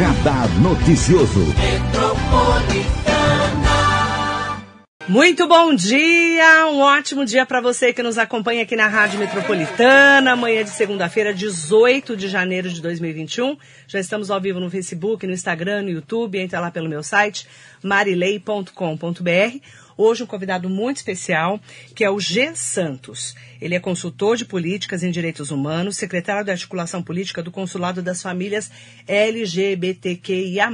Radar Noticioso. Muito bom dia, um ótimo dia para você que nos acompanha aqui na Rádio Metropolitana. Amanhã de segunda-feira, 18 de janeiro de 2021. Já estamos ao vivo no Facebook, no Instagram, no YouTube. Entra lá pelo meu site marilei.com.br. Hoje um convidado muito especial, que é o G. Santos. Ele é consultor de políticas em direitos humanos, secretário de articulação política do Consulado das Famílias LGBTQIA+.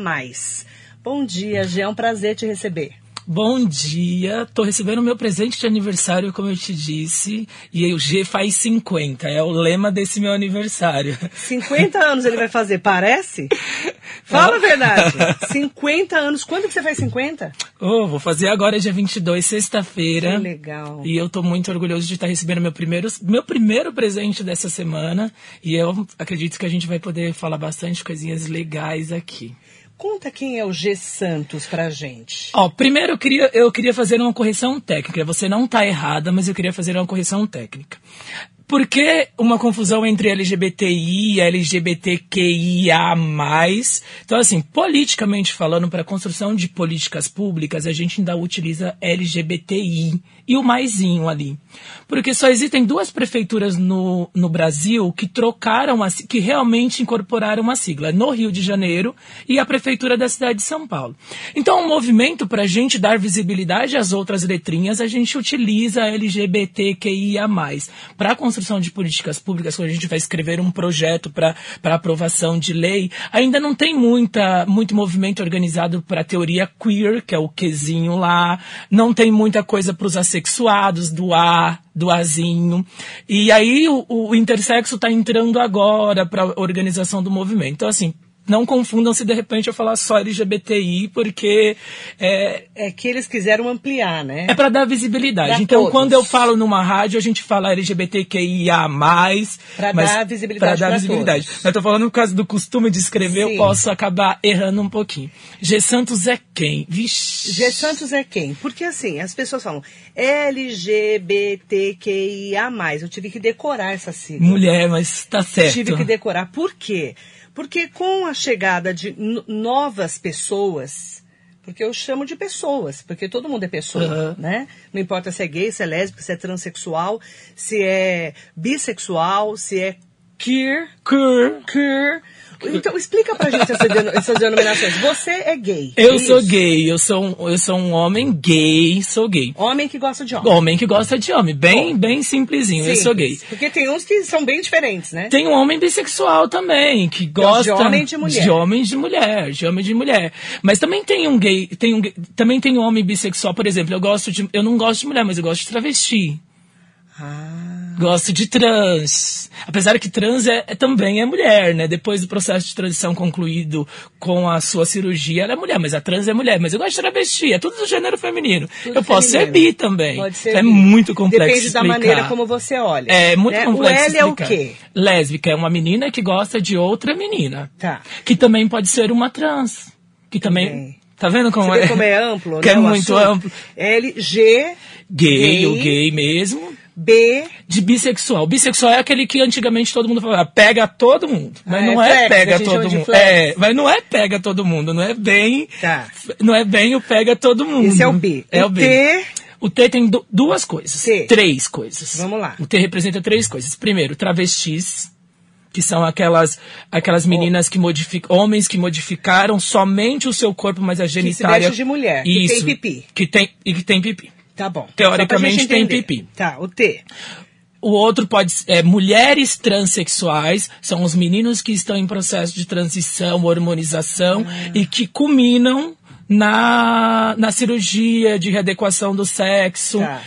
Bom dia, G. É um prazer te receber. Bom dia, tô recebendo meu presente de aniversário, como eu te disse, e o G faz 50, é o lema desse meu aniversário. 50 anos ele vai fazer, parece? Fala a verdade. 50 anos, quando que você faz 50? Oh, vou fazer agora dia 22, sexta-feira. Que legal. E eu tô muito orgulhoso de estar recebendo meu primeiro, meu primeiro presente dessa semana, e eu acredito que a gente vai poder falar bastante coisinhas legais aqui. Conta quem é o G Santos pra gente. Ó, primeiro eu queria, eu queria fazer uma correção técnica. Você não tá errada, mas eu queria fazer uma correção técnica. Por que uma confusão entre LGBTI e LGBTQIA+. Então, assim, politicamente falando, para a construção de políticas públicas, a gente ainda utiliza LGBTI e o maisinho ali. Porque só existem duas prefeituras no, no Brasil que trocaram, a, que realmente incorporaram uma sigla, no Rio de Janeiro e a prefeitura da cidade de São Paulo. Então, o um movimento para a gente dar visibilidade às outras letrinhas, a gente utiliza LGBTQIA+. Para a construção de políticas públicas, quando a gente vai escrever um projeto para aprovação de lei, ainda não tem muita, muito movimento organizado para a teoria queer, que é o quezinho lá, não tem muita coisa para os assexuados, do A, do Azinho. E aí o, o intersexo está entrando agora para a organização do movimento. Então, assim, não confundam se de repente eu falar só LGBTI, porque é, é que eles quiseram ampliar, né? É para dar visibilidade. Pra então, todos. quando eu falo numa rádio, a gente fala LGBTQIA+. Para dar visibilidade. Para dar visibilidade. Todos. Eu tô falando por causa do costume de escrever, Sim. eu posso acabar errando um pouquinho. G Santos é quem? Vixe. G Santos é quem? Porque assim, as pessoas falam LGBTQIA+. Eu tive que decorar essa sigla. Mulher, mas tá certo. Tive que decorar. Por quê? Porque com a chegada de novas pessoas, porque eu chamo de pessoas, porque todo mundo é pessoa, Uhum. né? Não importa se é gay, se é lésbico, se é transexual, se é bissexual, se é queer, Queer. queer. Então explica pra gente essa deno- essas denominações. Você é gay. Eu é sou isso? gay, eu sou, um, eu sou um homem gay, sou gay. Homem que gosta de homem. Homem que gosta de homem, bem, Bom. bem simplesinho, eu sou gay. Simples. Porque tem uns que são bem diferentes, né? Tem um homem bissexual também, que gosta de homem de mulher. de homem de mulher, de homem de mulher. Mas também tem um gay, tem um, também tem um homem bissexual, por exemplo, eu gosto de, eu não gosto de mulher, mas eu gosto de travesti. Ah. Gosto de trans. Apesar que trans é, é- também é mulher, né? Depois do processo de transição concluído com a sua cirurgia, ela é mulher, mas a trans é mulher. Mas eu gosto de travesti, é tudo do gênero feminino. Tudo eu posso ser feminino. bi também. Pode ser é bi. muito complexo Depende da explicar. maneira como você olha. É muito né? complexo O L é o explicar. quê? Lésbica é uma menina que gosta de outra menina. Tá. Que também pode ser uma trans. Que também... Tá vendo como Você é? vê como é amplo, Que né? é o muito assunto? amplo. L, G, Gay, Gay. o gay mesmo. B, De bissexual. Bissexual é aquele que antigamente todo mundo falava, pega todo mundo. Mas Ah, não é é, pega todo mundo. É, mas não é pega todo mundo, não é bem. Tá. Não é bem o pega todo mundo. esse é o B. É o, B. T, O T tem du- duas coisas. T. Três coisas. Vamos lá. O T representa três coisas. Primeiro, travestis, que são aquelas, aquelas meninas que modificam, homens que modificaram somente o seu corpo, mas a genitália. veste de mulher, que tem Isso, pipi. Que tem, e que tem pipi. Tá bom. Teoricamente tem pipi. Tá, o T. O outro pode ser é, mulheres transexuais, são os meninos que estão em processo de transição, hormonização Ah. e que culminam na, na cirurgia de readequação do sexo. Tá.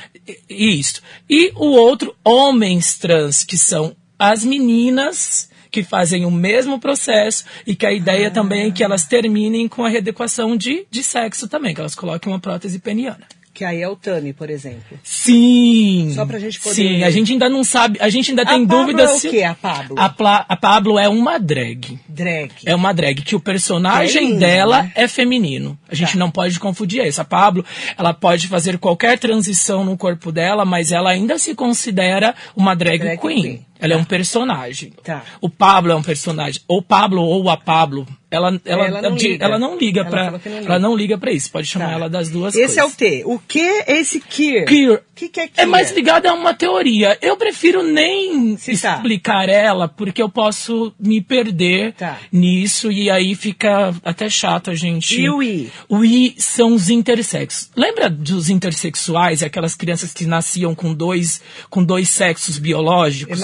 E- Isso. E o outro, homens trans, que são as meninas que fazem o mesmo processo e que a ideia Ah. também é que elas terminem com a readequação de, de sexo também, que elas coloquem uma prótese peniana. Que aí é o Tami, por exemplo. Sim. Só pra gente poder- Sim, a gente ainda não sabe, a gente ainda A tem Pablo dúvida é o quê, a Pablo? A, Pla- a Pablo é uma drag. Drag. É uma drag que o personagem Que dela né? é feminino. A gente Tá. não pode confundir isso. A Pablo, ela pode fazer qualquer transição no corpo dela, mas ela ainda se considera uma drag, Drag queen. queen. Ela é um personagem. Tá. O Pablo é um personagem. Ou Pablo ou a Pablo. Ela, ela, Ela não liga. ela não liga Ela pra. não liga. Ela não liga pra isso. Pode chamar Tá. ela das duas Esse coisas. é o T. O que é esse Kier? Kier. O que, que é Kier? É mais ligado a uma teoria. Eu prefiro nem Citar. explicar ela, porque eu posso me perder Tá. nisso e aí fica até chato a gente. E o I? O I são os intersexos. Lembra dos intersexuais, aquelas crianças que nasciam com dois, com dois sexos biológicos?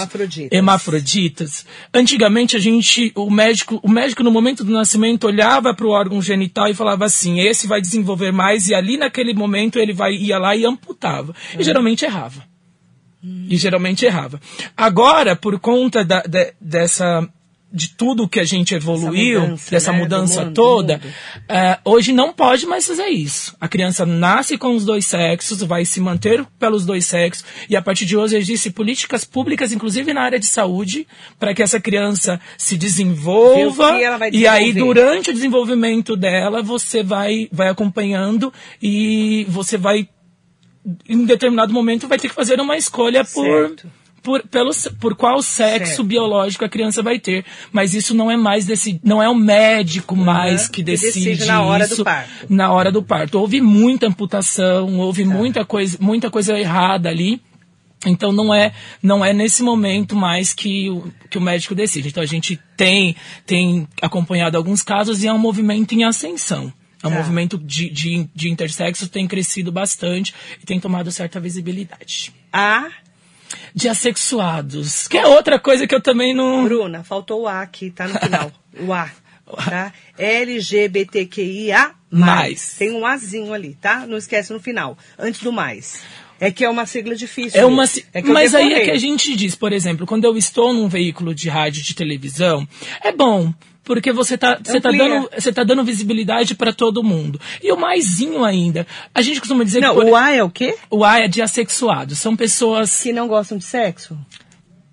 Hermafroditas. Antigamente a gente, o médico, o médico no momento do nascimento olhava para o órgão genital e falava assim: esse vai desenvolver mais e ali naquele momento ele vai ia lá e amputava. E geralmente errava. E geralmente errava. Agora, por conta da- de- dessa de tudo que a gente evoluiu, mudança, dessa né, mudança mundo, toda, é, hoje não pode mais fazer isso. A criança nasce com os dois sexos, vai se manter pelos dois sexos, e a partir de hoje existe políticas públicas, inclusive na área de saúde, para que essa criança se desenvolva. E aí, durante o desenvolvimento dela, você vai, vai acompanhando e você vai, em um determinado momento, vai ter que fazer uma escolha. Certo. Por, pelo, por qual sexo Certo. biológico a criança vai ter. Mas isso não é mais desse, não é o médico mais que que decide, decide na hora do isso parto. na hora do parto. Houve muita amputação, houve muita coisa, muita coisa errada ali. Então não é não é nesse momento mais que o, que o médico decide. Então a gente tem tem acompanhado alguns casos e é um movimento em ascensão. É um Tá. movimento de, de, de intersexo tem crescido bastante e tem tomado certa visibilidade. A. De assexuados, que é outra coisa que eu também não. Bruna, faltou o A aqui, tá no final. O A. Tá? LGBTQIA. Mais. Tem um Azinho ali, tá? Não esquece no final. Antes do mais. É que é uma sigla difícil. É uma, É mas aí é que a gente diz, por exemplo, quando eu estou num veículo de rádio de televisão, é bom. Porque você tá, você tá dando, você tá dando visibilidade para todo mundo. E o maisinho ainda. A gente costuma dizer Não, que por- o A é o quê? o A é de assexuado. São pessoas. Que não gostam de sexo?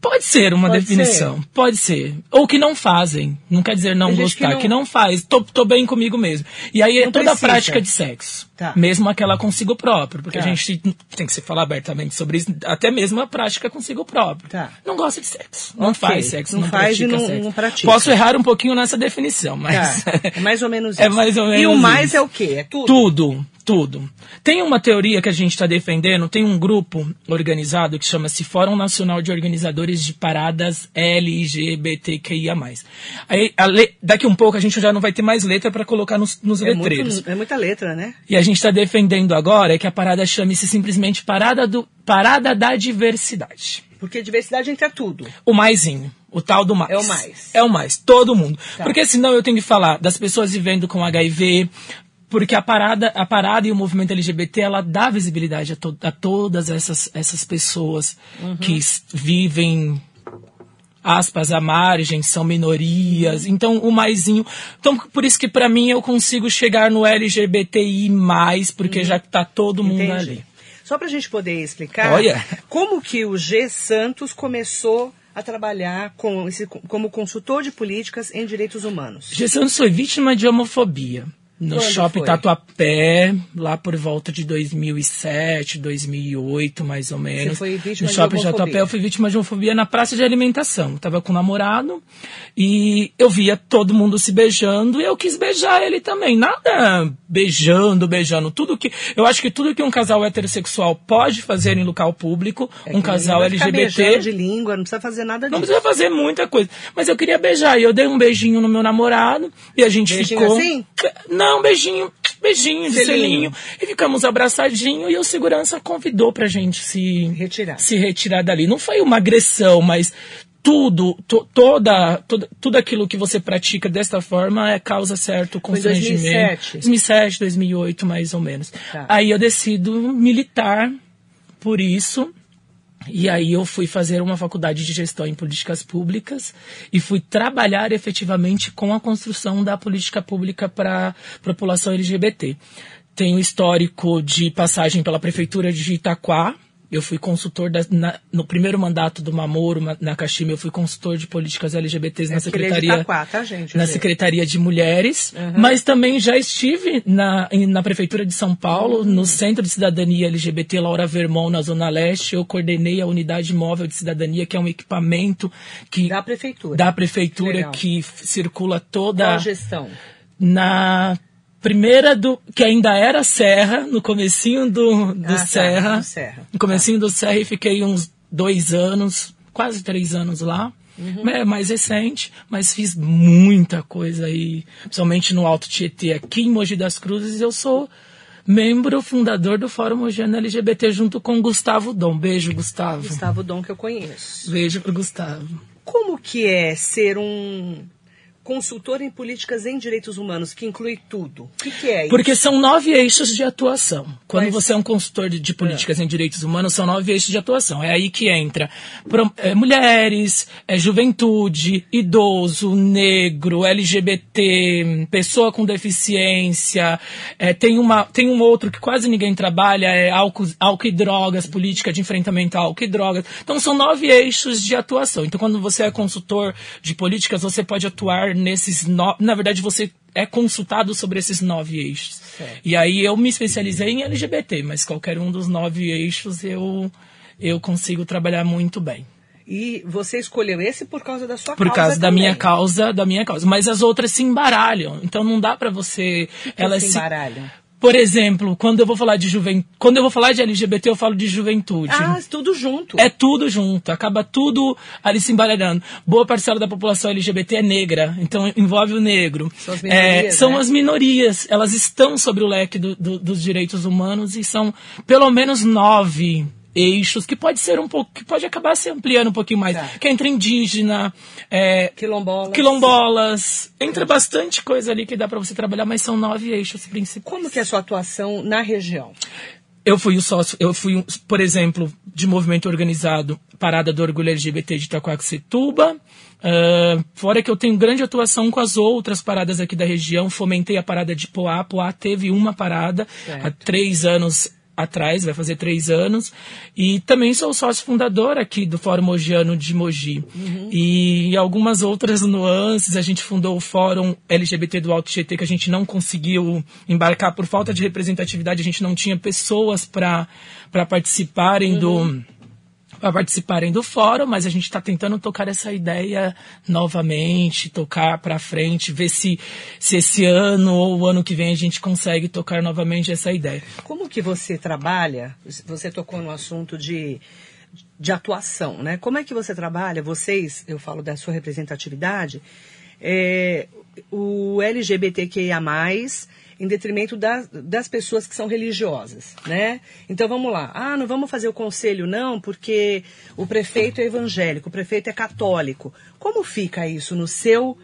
Pode ser uma Pode definição. Pode ser. Ou que não fazem. Não quer dizer não gente que gostar. não- Que não, faz. Tô, tô bem comigo mesmo. E aí é toda a prática de sexo. Tá. Mesmo aquela consigo próprio. Porque Tá. a gente tem que se falar abertamente sobre isso. Até mesmo a prática consigo próprio. Tá. Não gosta de sexo. Não faz sexo. Não Não, faz e pratica não- sexo. não pratica. Posso errar um pouquinho nessa definição, mas. Tá. É mais ou menos isso. É mais ou E o menos mais isso. é o quê? É tudo? Tudo, tudo. Tem uma teoria que a gente está defendendo, tem um grupo organizado que chama-se Fórum Nacional de Organizadores de Paradas LGBTQIA+. Aí, a le- daqui um pouco a gente já não vai ter mais letra para colocar nos, nos É, letreiros. muito, é muita letra, né? E a gente está defendendo agora que a parada chame-se simplesmente Parada, do, parada da Diversidade. Porque diversidade entra tudo. O maisinho. O tal do mais. É o mais. É o mais. Todo mundo. Tá. Porque senão eu tenho que falar das pessoas vivendo com HIV. Porque a parada, a parada e o movimento LGBT, ela dá visibilidade a, to- a todas essas, essas pessoas Uhum. que vivem, aspas, à margem, são minorias. Então, o maisinho. Então, por isso que pra mim eu consigo chegar no LGBTI, porque já tá todo mundo Uhum. Entendi. ali. Só pra gente poder explicar Olha. como que o G Santos começou a trabalhar com esse, como consultor de políticas em direitos humanos. G. Santos foi vítima de homofobia. No shopping foi? Tatuapé, lá por volta de 2007, 2008, mais ou menos. foi vítima no de shopping homofobia? Tatuapé, eu fui vítima de homofobia na praça de alimentação. Eu tava com um namorado e eu via todo mundo se beijando e eu quis beijar ele também. Nada beijando, beijando. Tudo que. Eu acho que tudo que um casal heterossexual pode fazer em local público, É um casal não LGBT. de língua, não precisa fazer nada Não disso. precisa fazer muita coisa. Mas eu queria beijar. E eu dei um beijinho no meu namorado. E a gente Beijinho ficou. assim? Não, beijinho. Beijinho de Selinho. selinho. E ficamos abraçadinhos. E o segurança convidou pra gente se Retirar. se retirar dali. Não foi uma agressão, mas tudo, to- toda, toda, tudo aquilo que você pratica desta forma é causa certo constrangimento. 2007? 2007, 2008, mais ou menos. Tá. Aí eu decido militar por isso. E aí eu fui fazer uma faculdade de gestão em políticas públicas e fui trabalhar efetivamente com a construção da política pública para a população LGBT. Tenho histórico de passagem pela prefeitura de Itaquá, Eu fui consultor da, na, no primeiro mandato do Mamoro Nakashima, eu fui consultor de políticas LGBTs É na ele é de secretaria Itaquá, tá, gente? na Gente. Secretaria de Mulheres, Uhum. mas também já estive na, na Prefeitura de São Paulo, Uhum. no Centro de Cidadania LGBT Laura Vermont, na Zona Leste. Eu coordenei a Unidade Móvel de Cidadania, que é um equipamento que, Da prefeitura. da Prefeitura Legal. que circula Qual toda a gestão? na primeira do que ainda era Serra, no comecinho do, do Ah, tá, Serra, do Serra. no comecinho do Serra e fiquei uns dois anos, quase três anos lá. Uhum. É mais recente, mas fiz muita coisa aí, principalmente no Alto Tietê, aqui em Mogi das Cruzes. Eu sou membro fundador do Fórum Mogiano LGBT junto com Gustavo Dom. Beijo, Gustavo. Gustavo Dom, que eu conheço. Beijo pro Gustavo. Como que é ser um consultor em políticas em direitos humanos, que inclui tudo? O que, que é isso? Porque são nove eixos de atuação. Quando Quais? você é um consultor de, de políticas em direitos humanos, são nove eixos de atuação. É aí que entra pro- é, mulheres, é, juventude, idoso, negro, LGBT, pessoa com deficiência. é, tem, uma, tem um outro que quase ninguém trabalha, é álcool, álcool e drogas, política de enfrentamento a álcool e drogas. Então são nove eixos de atuação. Então quando você é consultor de políticas, você pode atuar nesses nove. Na verdade, você é consultado sobre esses nove eixos. Certo. E aí eu me especializei em LGBT, mas qualquer um dos nove eixos eu, eu consigo trabalhar muito bem. E você escolheu esse por causa da sua Por causa causa da também. minha causa, da minha causa. Mas as outras se embaralham. Então não dá pra você. Que elas se embaralham? Por exemplo, quando eu vou falar de juventude, quando eu vou falar de LGBT, eu falo de juventude. Ah, tudo junto. É tudo junto, acaba tudo ali se embaralhando. Boa parcela da população LGBT é negra, então envolve o negro. São as minorias, É, são né? as minorias, elas estão sobre o leque do- do- dos direitos humanos e são pelo menos nove eixos que pode ser um pouco, que pode acabar se ampliando um pouquinho mais. Que é entre indígena, é, Quilombola. quilombolas, entra bastante coisa ali que dá pra você trabalhar, mas são nove eixos principais. Como que é a sua atuação na região? Eu fui o sócio, eu fui, um, por exemplo, de movimento organizado, Parada do Orgulho LGBT de Itacoaxetuba. Ah, fora que eu tenho grande atuação com as outras paradas aqui da região, fomentei a parada de Poá. Poá teve uma parada Certo. há três anos atrás, vai fazer três anos. E também sou sócio fundador aqui do Fórum Mogiano de Mogi. E algumas outras nuances, a gente fundou o Fórum LGBT do Alto Tietê, que a gente não conseguiu embarcar por falta de representatividade, a gente não tinha pessoas para participarem do para participarem do fórum, mas a gente está tentando tocar essa ideia novamente, tocar para frente, ver se, se esse ano ou o ano que vem a gente consegue tocar novamente essa ideia. Como que você trabalha? Você tocou no assunto de, de atuação, né? Como é que você trabalha? Vocês, eu falo da sua representatividade, é, o LGBTQIA+, em detrimento das, das pessoas que são religiosas, né? Então vamos lá. Ah, não vamos fazer o conselho não, porque o prefeito é evangélico, o prefeito é católico. Como fica isso no seu,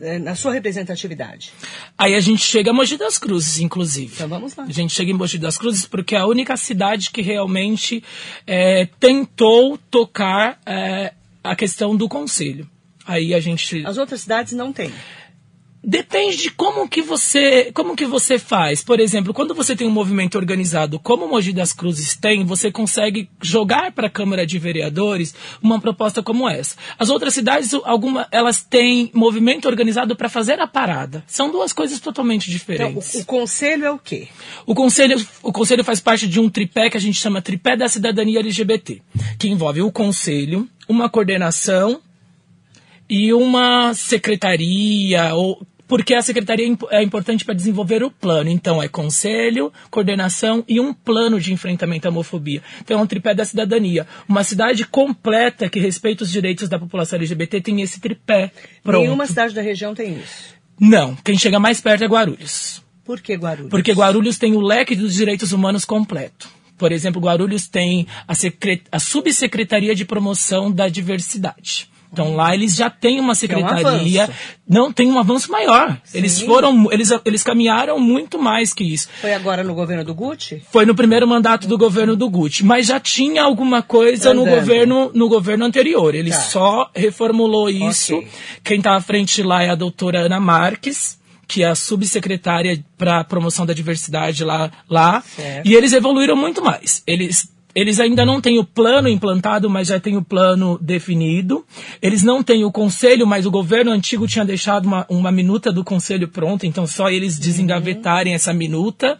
eh, na sua representatividade? Aí a gente chega a Mogi das Cruzes, inclusive. Então vamos lá. A gente chega em Mogi das Cruzes porque é a única cidade que realmente é, tentou tocar é, a questão do conselho. Aí a gente As outras cidades não têm. Depende de como que você, como que você faz. Por exemplo, quando você tem um movimento organizado, como o Mogi das Cruzes tem, você consegue jogar para a Câmara de Vereadores uma proposta como essa. As outras cidades, alguma, elas têm movimento organizado para fazer a parada. São duas coisas totalmente Então, diferentes. o, o conselho é o quê? O conselho, o conselho faz parte de um tripé que a gente chama tripé da cidadania LGBT, que envolve o conselho, uma coordenação e uma secretaria ou porque a secretaria é é importante para desenvolver o plano. Então, é conselho, coordenação e um plano de enfrentamento à homofobia. Então, é um tripé da cidadania. Uma cidade completa que respeita os direitos da população LGBT tem esse tripé. Pronto. Nenhuma cidade da região tem isso. Não, quem chega mais perto é Guarulhos. Por que Guarulhos? Porque Guarulhos tem o leque dos direitos humanos completo. Por exemplo, Guarulhos tem a, secre- a subsecretaria de promoção da diversidade. Então lá eles já têm uma secretaria, avanço. não tem um avanço maior. Eles Sim. foram, eles, eles caminharam muito mais que isso. Foi agora no governo do Gucci? Foi no primeiro mandato do governo do Gucci, mas já tinha alguma coisa no Andando. governo no governo anterior. Ele Tá. só reformulou isso. Ok. Quem está à frente lá é a doutora Ana Marques, que é a subsecretária para promoção da diversidade lá, lá. Certo. E eles evoluíram muito mais. Eles eles ainda não têm o plano implantado, mas já tem o plano definido. Eles não têm o conselho, mas o governo antigo tinha deixado uma, uma minuta do conselho pronta, então só eles desengavetarem essa minuta.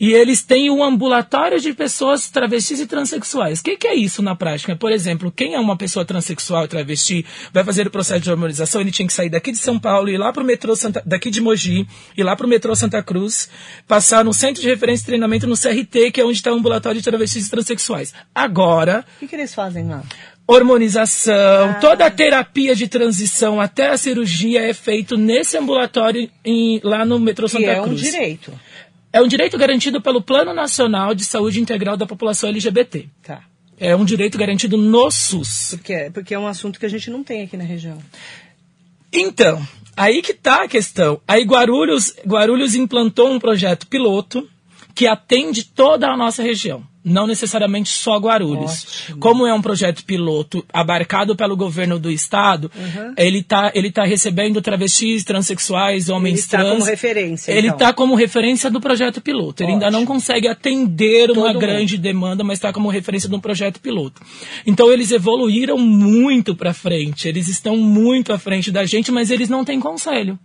E eles têm um ambulatório de pessoas travestis e transexuais. O que, que é isso na prática? Por exemplo, quem é uma pessoa transexual e travesti vai fazer o processo de harmonização, ele tinha que sair daqui de São Paulo, ir lá para o metrô Santa, daqui de Mogi, ir lá para o metrô Santa Cruz, passar no centro de referência de treinamento no CRT, que é onde está o ambulatório de travestis e transexuais sexuais. Agora. O que, que eles fazem lá? Hormonização, ah. toda a terapia de transição até a cirurgia é feito nesse ambulatório em, lá no metrô Santa que Cruz. É um direito. É um direito garantido pelo Plano Nacional de Saúde Integral da População LGBT. Tá. É um direito garantido no SUS. Porque, é, porque é um assunto que a gente não tem aqui na região. Então, aí que está a questão. Aí Guarulhos, Guarulhos implantou um projeto piloto que atende toda a nossa região não necessariamente só Guarulhos. Ótimo. Como é um projeto piloto abarcado pelo governo do estado, uhum. ele está ele tá recebendo travestis, transexuais, homens ele trans. Ele está como referência. Ele está então. como referência do projeto piloto. Ele Ótimo. ainda não consegue atender Todo uma mundo. grande demanda, mas está como referência de um projeto piloto. Então eles evoluíram muito para frente. Eles estão muito à frente da gente, mas eles não têm conselho.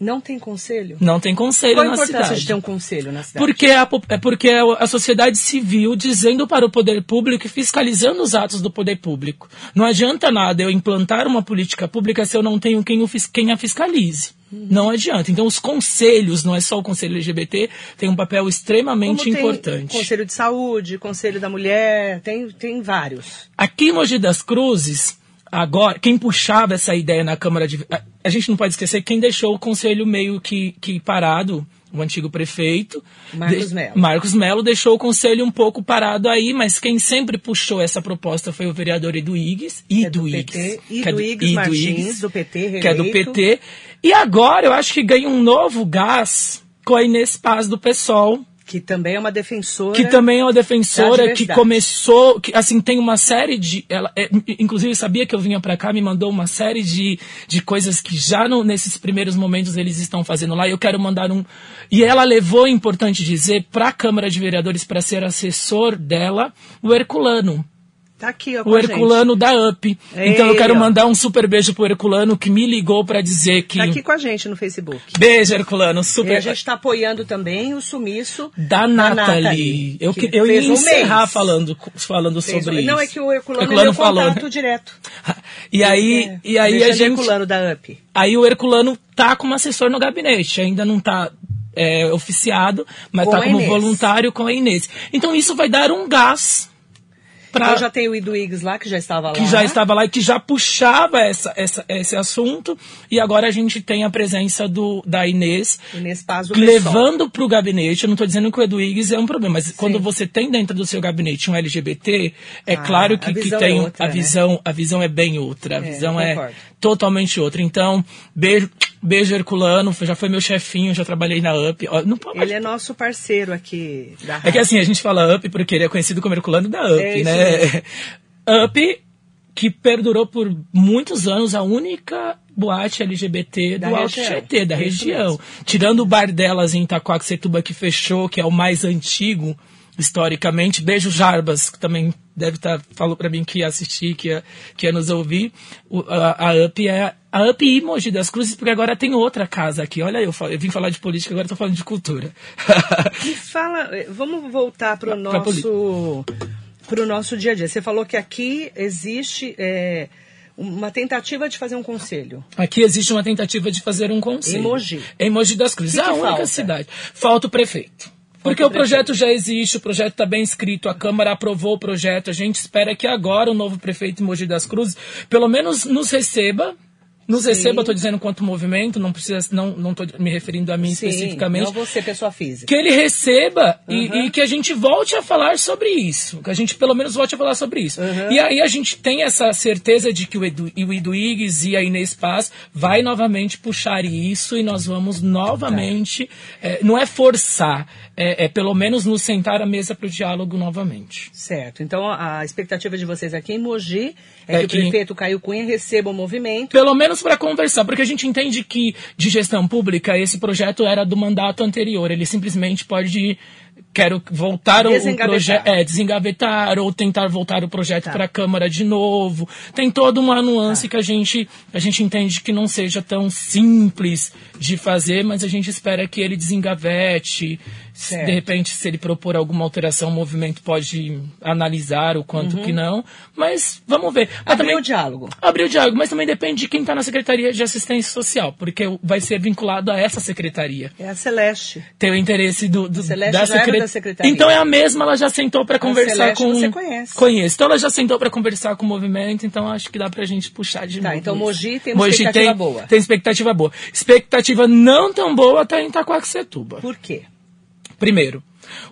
Não tem conselho? Não tem conselho Qual na cidade. Qual a importância de ter um conselho na cidade? Porque a, é porque a sociedade civil dizendo para o poder público e fiscalizando os atos do poder público. Não adianta nada eu implantar uma política pública se eu não tenho quem, o, quem a fiscalize. Uhum. Não adianta. Então, os conselhos, não é só o conselho LGBT, tem um papel extremamente Como tem importante. Conselho de saúde, conselho da mulher, tem, tem vários. Aqui em Mogi das Cruzes, Agora, quem puxava essa ideia na Câmara de. A, a gente não pode esquecer quem deixou o conselho meio que, que parado, o antigo prefeito. Marcos Melo. Marcos Melo deixou o conselho um pouco parado aí, mas quem sempre puxou essa proposta foi o vereador Edu Igues. Ido é Igues. Ido é Igues Martins, do PT, reeleito. Que é do PT. E agora eu acho que ganha um novo gás com a Inês Paz do PSOL que também é uma defensora. Que também é uma defensora que começou, que assim tem uma série de, ela, é, inclusive sabia que eu vinha para cá, me mandou uma série de, de coisas que já no, nesses primeiros momentos eles estão fazendo lá. E eu quero mandar um e ela levou, é importante dizer, para a Câmara de Vereadores para ser assessor dela, o Herculano. Tá aqui, ó, o Herculano da UP. Ei, então eu quero ó. mandar um super beijo pro Herculano que me ligou para dizer que. Tá aqui com a gente no Facebook. Beijo, Herculano. Super. E a gente está apoiando também o sumiço da, da Nathalie. Nathalie. Eu, que eu ia encerrar um falando, falando fez sobre um... isso. Não, é que o Herculano, Herculano é falou, contato direto. e aí, é. e aí a gente. Herculano da UP. Aí o Herculano tá como assessor no gabinete, ainda não tá é, oficiado, mas com tá como voluntário com a Inês. Então isso vai dar um gás Pra, então já tem o Iduígues lá, que já estava lá. Que já estava lá e que já puxava essa, essa, esse assunto. E agora a gente tem a presença do, da Inês. Inês Paz, levando para o gabinete. Eu não estou dizendo que o Eduígues é um problema, mas Sim. quando você tem dentro do seu gabinete um LGBT, é ah, claro que, que tem é outra, a né? visão, né? a visão é bem outra. A é, visão é totalmente outra. Então, beijo Beijo, Herculano, já foi meu chefinho, já trabalhei na UP. Não pode... Ele é nosso parceiro aqui da rádio. É que assim, a gente fala UP porque ele é conhecido como Herculano da UP, é né? UP, que perdurou por muitos anos, a única boate LGBT da do Alto Tietê, da região. Mesmo. Tirando o bar delas em Itacoaxetuba que fechou, que é o mais antigo historicamente. Beijo Jarbas, que também deve estar, tá, falou para mim que ia assistir, que ia, que ia nos ouvir. O, a, a UP é a UP e Mogi das Cruzes, porque agora tem outra casa aqui. Olha, eu, eu vim falar de política, agora estou falando de cultura. e fala, vamos voltar para o nosso, pro nosso dia a dia. Você falou que aqui existe é, uma tentativa de fazer um conselho. Aqui existe uma tentativa de fazer um conselho. Em Mogi. Em Mogi das Cruzes. Que que a única falta? cidade. Falta o prefeito. Porque o projeto já existe, o projeto está bem escrito, a Câmara aprovou o projeto. A gente espera que agora o novo prefeito de Mogi das Cruzes, pelo menos nos receba, nos Sim. receba, estou dizendo quanto movimento, não precisa, não não estou me referindo a mim Sim, especificamente. Não você, pessoa física. Que ele receba uhum. e, e, que a gente volte a falar sobre isso, que a gente pelo menos volte a falar sobre isso. Uhum. E aí a gente tem essa certeza de que o Edu, o Edu Igues e a Inês Paz vai novamente puxar isso e nós vamos novamente, tá. é, não é forçar, é, é, pelo menos nos sentar à mesa para o diálogo novamente. Certo. Então a expectativa de vocês aqui em Mogi é, é que, que, o prefeito Caio Cunha receba o movimento. Pelo menos para conversar, porque a gente entende que de gestão pública esse projeto era do mandato anterior. Ele simplesmente pode quero voltar o projeto, é, desengavetar ou tentar voltar o projeto Tá. para a Câmara de novo. Tem toda uma nuance que a gente a gente entende que não seja tão simples de fazer, mas a gente espera que ele desengavete. Se, Certo. De repente, se ele propor alguma alteração, o movimento pode analisar o quanto que não. Mas vamos ver. Mas Uhum. Abrir também- o diálogo. Abrir o diálogo, mas também depende de quem está na Secretaria de Assistência Social, porque vai ser vinculado a essa secretaria É a Celeste. tem o interesse do, do Celeste da, era secre- da secretaria. Então é a mesma, ela já sentou para conversar Celeste com você conhece. Conheço. Então ela já sentou para conversar com o movimento, então acho que dá pra gente puxar de Tá, novo. então. Mogi tem uma expectativa tem, boa. Tem expectativa boa. Expectativa não tão boa tá em Itacoaxetuba. Por quê? Primeiro,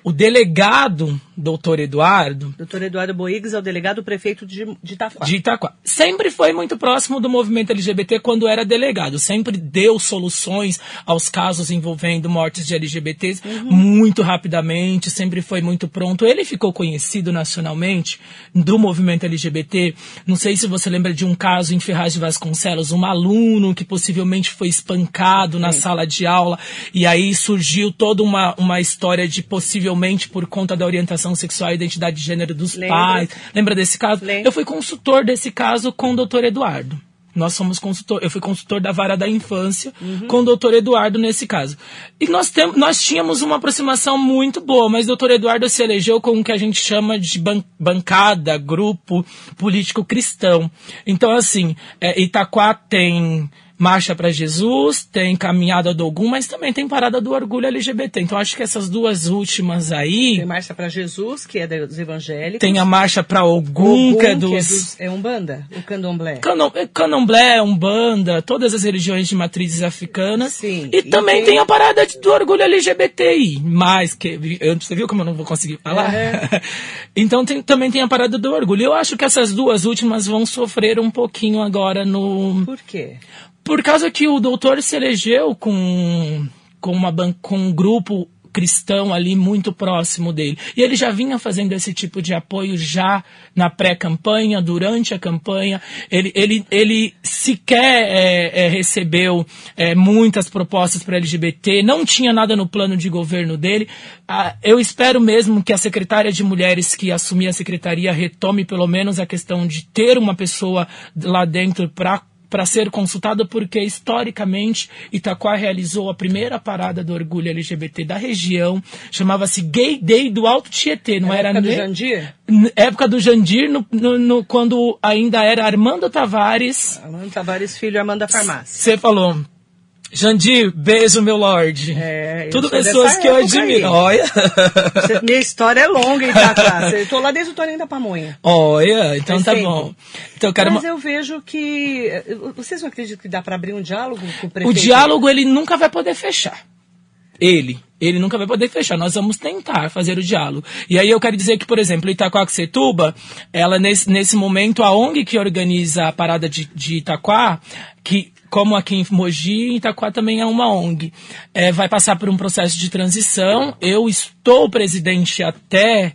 o delegado, doutor Eduardo, Doutor Eduardo Boigues é o delegado prefeito de, de Itaquá. de Itaquá. Sempre foi muito próximo do movimento LGBT quando era delegado. Sempre deu soluções aos casos envolvendo mortes de LGBTs muito rapidamente, sempre foi muito pronto. Ele ficou conhecido nacionalmente do movimento LGBT. Não sei se você lembra de um caso em Ferraz de Vasconcelos, um aluno que possivelmente foi espancado na sala de aula e aí surgiu toda uma, uma história de possivelmente por conta da orientação sexual e identidade de gênero dos Lembro. pais. Lembra desse caso? Lembro. Eu fui consultor desse caso com o doutor Eduardo. Nós somos consultor, eu fui consultor da vara da infância com o doutor Eduardo nesse caso. E nós, tem, nós tínhamos uma aproximação muito boa, mas o doutor Eduardo se elegeu com o que a gente chama de ban- bancada, grupo político cristão. Então, assim, é, Itaquá tem Marcha para Jesus, tem Caminhada do Ogum, mas também tem Parada do Orgulho LGBT. Então, acho que essas duas últimas aí, Tem Márcia para Jesus, que é dos evangélicos. tem a Marcha para Ogum, Ogum, que é dos... é Umbanda, o Candomblé. Canom, Candomblé, Umbanda, todas as religiões de matrizes africanas. Sim. E, E também tem- tem... a parada de- do orgulho LGBTI. Mais que. eu- Você viu como eu não vou conseguir falar? Aham. então tem- também tem a parada do orgulho. Eu acho que essas duas últimas vão sofrer um pouquinho agora no. Por quê? Por causa que o doutor se elegeu com, com, uma, com um grupo cristão ali muito próximo dele. E ele já vinha fazendo esse tipo de apoio já na pré-campanha, durante a campanha. Ele, ele, ele sequer é, é, recebeu é, muitas propostas para LGBT, não tinha nada no plano de governo dele. Ah, eu espero mesmo que a secretária de mulheres que assumir a secretaria retome pelo menos a questão de ter uma pessoa lá dentro para para ser consultada porque historicamente Itaquá realizou a primeira parada do orgulho LGBT da região, chamava-se Gay Day do Alto Tietê, não Na era época do nem- Jandir? Época do Jandir, no, no- no- quando ainda era Armando Tavares. Amanda Tavares Filho, Armanda Farmácia. Você falou, Jandir, beijo meu lord. É, Tudo pessoas que eu época aí. admiro. Olha. Minha história é longa, Itaquá. Eu tô lá desde o Toninho da Pamonha. Olha, então Faz tá tempo. bom. Então quero Mas eu vejo que... Vocês não acreditam que dá para abrir um diálogo com o O prefeito? diálogo ele nunca vai poder fechar. Ele. Ele nunca vai poder fechar. Nós vamos tentar fazer o diálogo. E aí eu quero dizer que, por exemplo, Itacoaxetuba, ela nesse, nesse momento, a ONG que organiza a parada de, de Itaquá, que como aqui em Mogi, Itaquá também é uma ONG, é, vai passar por um processo de transição. Eu estou presidente até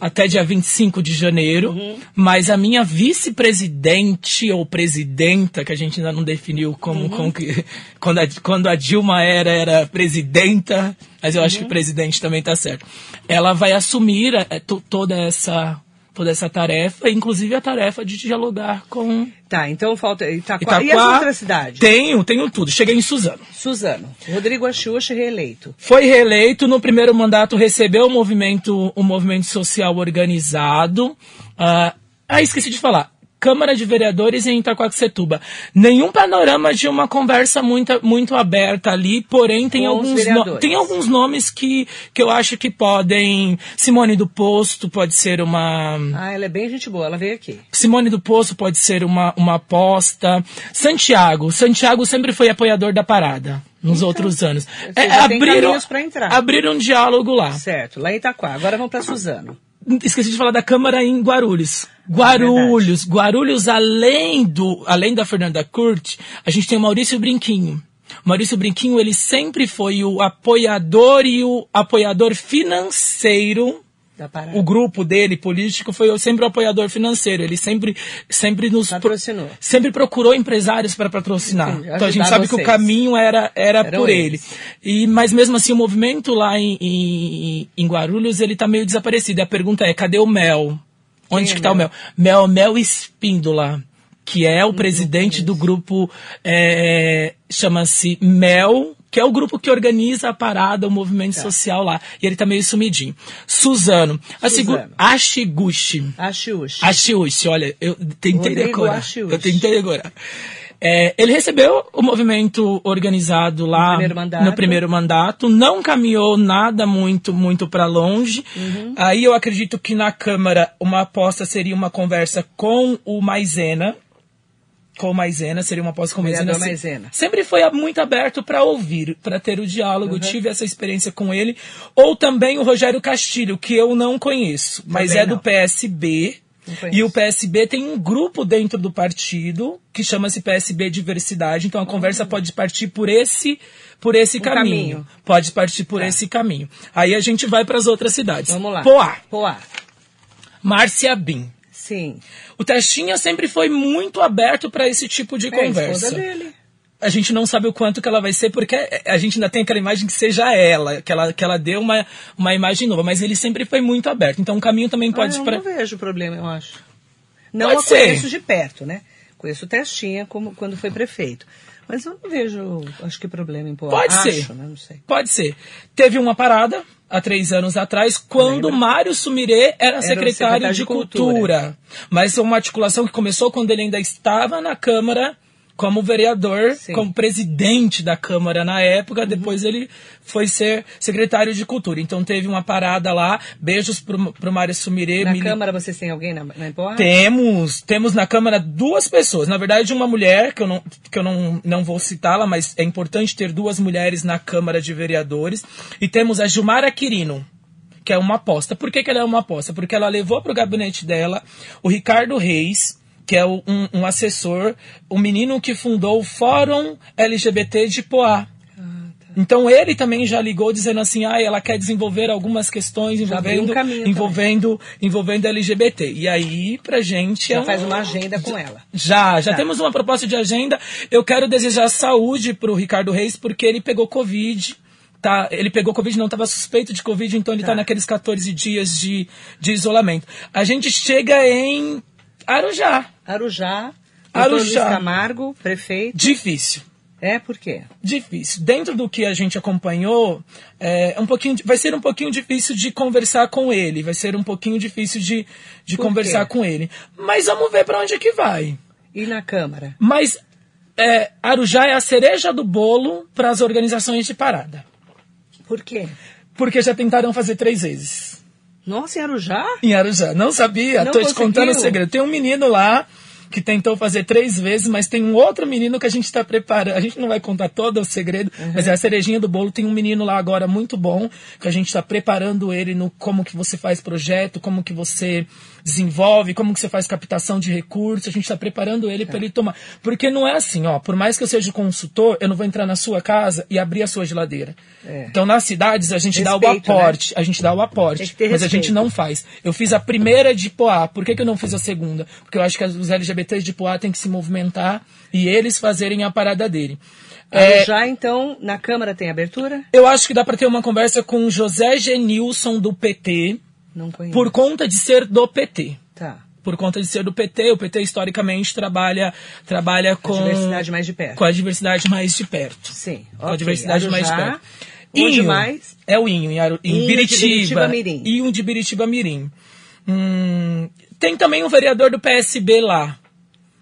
até dia 25 de janeiro, mas a minha vice-presidente ou presidenta, que a gente ainda não definiu como, como que, quando, a, quando a Dilma era, era presidenta, mas eu acho que presidente também tá certo. Ela vai assumir é, to- toda essa toda essa tarefa, inclusive a tarefa de dialogar com Tá, então falta Itaquá. Itaquá. E as outras cidades? Tenho, tenho tudo. Cheguei em Suzano. Suzano. Rodrigo Axuxa reeleito. Foi reeleito no primeiro mandato, recebeu o movimento, o movimento social organizado. Ah, ah, esqueci de falar. Câmara de Vereadores em Itacoaxetuba. Nenhum panorama de uma conversa muito, muito aberta ali, porém tem Com alguns, no- tem alguns nomes que, que eu acho que podem. Simone do Posto pode ser uma. Ah, ela é bem gente boa, ela veio aqui. Simone do Poço pode ser uma, uma aposta. Santiago. Santiago sempre foi apoiador da parada nos outros anos. Então, tem caminhos pra entrar. abriram um diálogo lá. Certo, lá em Itaquá. Agora vamos para Suzano. Esqueci de falar da Câmara em Guarulhos. Guarulhos, Guarulhos, além do, além da Fernanda Curti, a gente tem o Maurício Brinquinho. O Maurício Brinquinho, ele sempre foi o apoiador e o apoiador financeiro. O grupo dele político foi sempre o apoiador financeiro. Ele sempre, sempre nos pro- Patrocinou. sempre procurou empresários para patrocinar. Entendi, então a gente sabe que o vocês. caminho era, era Eram por eles. ele. E, mas mesmo assim, o movimento lá em, em, em Guarulhos, ele tá meio desaparecido. E a pergunta é, cadê o Mel? Onde Quem é que tá o Mel? Mel, Mel Espíndola, que é o presidente do grupo, é, chama-se Mel, que é o grupo que organiza a parada, o movimento Tá. social lá. E ele tá meio sumidinho. Suzano. A segu- Suzano. Ashiguchi. A Xiuxi. Ashiushi, olha, eu tentei Rodrigo decorar. Ashiushi. Eu tentei decorar. É, ele recebeu o movimento organizado lá No primeiro mandato. no primeiro mandato, não caminhou nada muito muito para longe. Uhum. Aí eu acredito que na Câmara uma aposta seria uma conversa com o Maisena. Com Maisena, seria uma aposta com Maisena. Se- Maisena. Sempre foi muito aberto para ouvir, para ter o diálogo. Uhum. Tive essa experiência com ele. Ou também o Rogério Castilho, que eu não conheço, mas Também é do não. PSB. Não conheço. E o PSB tem um grupo dentro do partido que chama-se PSB Diversidade. Então a conversa pode partir por esse por esse Um caminho. caminho. Pode partir por esse caminho. Aí a gente vai para as outras cidades. Vamos lá. Poá, Poá. Márcia Bin. Sim. O Testinha sempre foi muito aberto para esse tipo de É a conversa. esposa dele. A gente não sabe o quanto que ela vai ser, porque a gente ainda tem aquela imagem que seja ela, que ela, que ela deu uma, uma imagem nova, mas ele sempre foi muito aberto. Então o caminho também pode ah, eu pra- não vejo problema, eu acho. Não Pode a ser. conheço de perto, né? Conheço o Testinha como, quando foi prefeito. Mas eu não vejo, acho que problema em Poá. Pode acho, ser. né? Não sei. Pode ser. Teve uma parada há três anos atrás, quando Lembra? Mário Sumirê era, o secretário, secretário de, de cultura. Cultura. Mas é uma articulação que começou quando ele ainda estava na Câmara como vereador, Sim. como presidente da Câmara na época. Depois ele foi ser secretário de cultura. Então teve uma parada lá. Beijos pro, pro Mário Sumirê. Na mili- Câmara vocês têm alguém na, na? Temos, temos na Câmara duas pessoas. Na verdade, uma mulher, que eu não, que eu não, não vou citá-la, mas é importante ter duas mulheres na Câmara de Vereadores. E temos a Gilmara Quirino, que é uma aposta. Por que, que ela é uma aposta? Porque ela levou para o gabinete dela o Ricardo Reis, que é um, um assessor, o menino que fundou o Fórum LGBT de Poá. Então ele também já ligou dizendo assim, ah, ela quer desenvolver algumas questões abriu um envolvendo, também. envolvendo, envolvendo LGBT. E aí, pra gente... é Já um- faz uma agenda com ela. Já, já Tá. temos uma proposta de agenda. Eu quero desejar saúde pro Ricardo Reis, porque ele pegou Covid. Tá, ele pegou Covid, não estava suspeito de Covid, então ele está Tá. naqueles 14 dias de, de isolamento. A gente chega em Arujá. Arujá. Arujá. Luiz Camargo, prefeito. Difícil. É, por quê? Difícil. Dentro do que a gente acompanhou, é, um pouquinho, vai ser um pouquinho difícil de conversar com ele. Vai ser um pouquinho difícil de, de Por conversar quê? com ele. Mas vamos ver para onde é que vai. E na Câmara? Mas é, Arujá é a cereja do bolo para as organizações de parada. Por quê? Porque já tentaram fazer três vezes. Nossa, em Arujá? Em Arujá. Não sabia? Não Tô te contando o conseguiu? segredo. Tem um menino lá que tentou fazer três vezes, mas tem um outro menino que a gente está preparando. A gente não vai contar todo o segredo, mas é a cerejinha do bolo. Tem um menino lá agora muito bom, que a gente está preparando ele no como que você faz projeto, como que você desenvolve, como que você faz captação de recursos. A gente está preparando ele para ele tomar. Porque não é assim, ó. Por mais que eu seja consultor, eu não vou entrar na sua casa e abrir a sua geladeira. É. Então, nas cidades, a gente dá o Respeito, né? aporte. A gente dá o aporte. Mas a gente respeito. não faz. Eu fiz a primeira de Poá. Por que, que eu não fiz a segunda? Porque eu acho que os LGBTs de Poá têm que se movimentar e eles fazerem a parada dele. É, Arujá, então, na Câmara tem abertura? eu acho que dá para ter uma conversa com o José Genilson do PT, Não conheço. por conta de ser do PT. Tá. Por conta de ser do PT, o PT historicamente trabalha, trabalha com, diversidade mais de perto. com a diversidade mais de perto. Sim. Com a ok. diversidade mais de Arujá. perto. Onde Inho. mais? É o Inho, em, Aru- em Inho de Biritiba. Biritiba Mirim. Inho de Biritiba Mirim. Hum, tem também um vereador do PSB lá.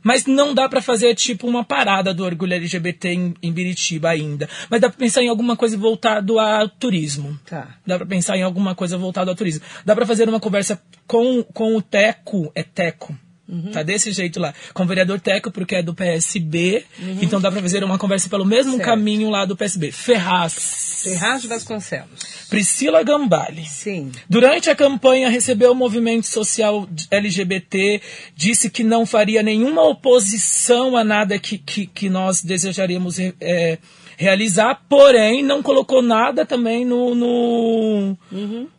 Mas não dá pra fazer tipo uma parada do orgulho LGBT em, em Biritiba ainda. Mas dá pra pensar em alguma coisa voltado a turismo. Tá. Dá pra pensar em alguma coisa voltada ao turismo. Dá pra fazer uma conversa com, com o Teco, é Teco. Uhum. Tá desse jeito lá. Com o vereador Teco, porque é do PSB. Então dá pra fazer uma conversa pelo mesmo Uhum. Certo. caminho lá do PSB. Ferraz. Ferraz de Vasconcelos. Priscila Gambale. Sim. Durante a campanha, recebeu o movimento social LGBT, disse que não faria nenhuma oposição a nada que, que, que nós desejaríamos é, realizar, porém não colocou nada também no no,